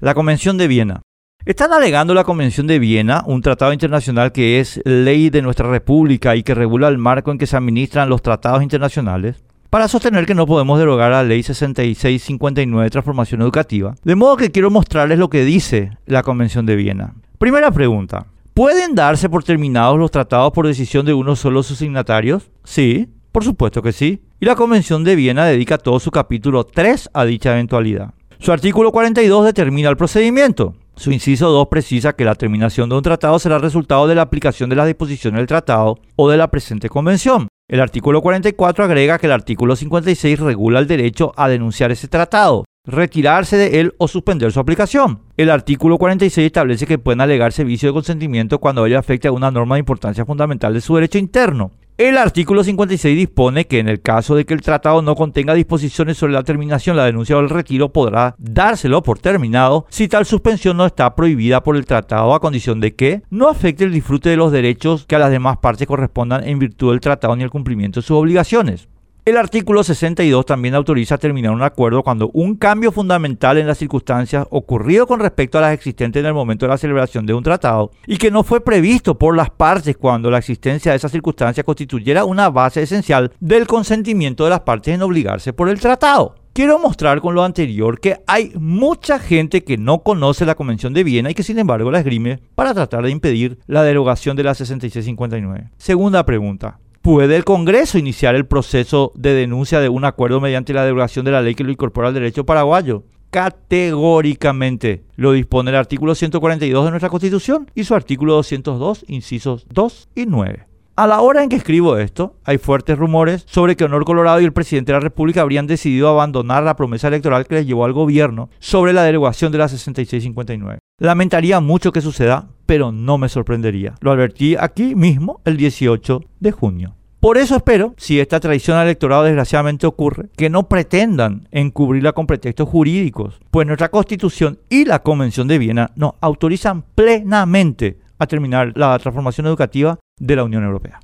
La Convención de Viena. Están alegando la Convención de Viena, un tratado internacional que es ley de nuestra República y que regula el marco en que se administran los tratados internacionales, para sostener que no podemos derogar la Ley 6659 de Transformación Educativa. De modo que quiero mostrarles lo que dice la Convención de Viena. Primera pregunta. ¿Pueden darse por terminados los tratados por decisión de uno solo de sus signatarios? Sí, por supuesto que sí. Y la Convención de Viena dedica todo su capítulo 3 a dicha eventualidad. Su artículo 42 determina el procedimiento. Su inciso 2 precisa que la terminación de un tratado será resultado de la aplicación de las disposiciones del tratado o de la presente convención. El artículo 44 agrega que el artículo 56 regula el derecho a denunciar ese tratado, retirarse de él o suspender su aplicación. El artículo 46 establece que pueden alegarse vicio de consentimiento cuando ello afecte a una norma de importancia fundamental de su derecho interno. El artículo 56 dispone que en el caso de que el tratado no contenga disposiciones sobre la terminación, la denuncia o el retiro podrá dárselo por terminado si tal suspensión no está prohibida por el tratado a condición de que no afecte el disfrute de los derechos que a las demás partes correspondan en virtud del tratado ni el cumplimiento de sus obligaciones. El artículo 62 también autoriza terminar un acuerdo cuando un cambio fundamental en las circunstancias ocurrido con respecto a las existentes en el momento de la celebración de un tratado y que no fue previsto por las partes cuando la existencia de esa circunstancia constituyera una base esencial del consentimiento de las partes en obligarse por el tratado. Quiero mostrar con lo anterior que hay mucha gente que no conoce la Convención de Viena y que sin embargo la esgrime para tratar de impedir la derogación de la 6659. Segunda pregunta. ¿Puede el Congreso iniciar el proceso de denuncia de un acuerdo mediante la derogación de la ley que lo incorpora al derecho paraguayo? Categóricamente lo dispone el artículo 142 de nuestra Constitución y su artículo 202, incisos 2 y 9. A la hora en que escribo esto, hay fuertes rumores sobre que Honor Colorado y el presidente de la República habrían decidido abandonar la promesa electoral que les llevó al gobierno sobre la derogación de la 6659. Lamentaría mucho que suceda, pero no me sorprendería. Lo advertí aquí mismo el 18 de junio. Por eso espero, si esta traición al electorado desgraciadamente ocurre, que no pretendan encubrirla con pretextos jurídicos, pues nuestra Constitución y la Convención de Viena nos autorizan plenamente a terminar la transformación educativa de la Unión Europea.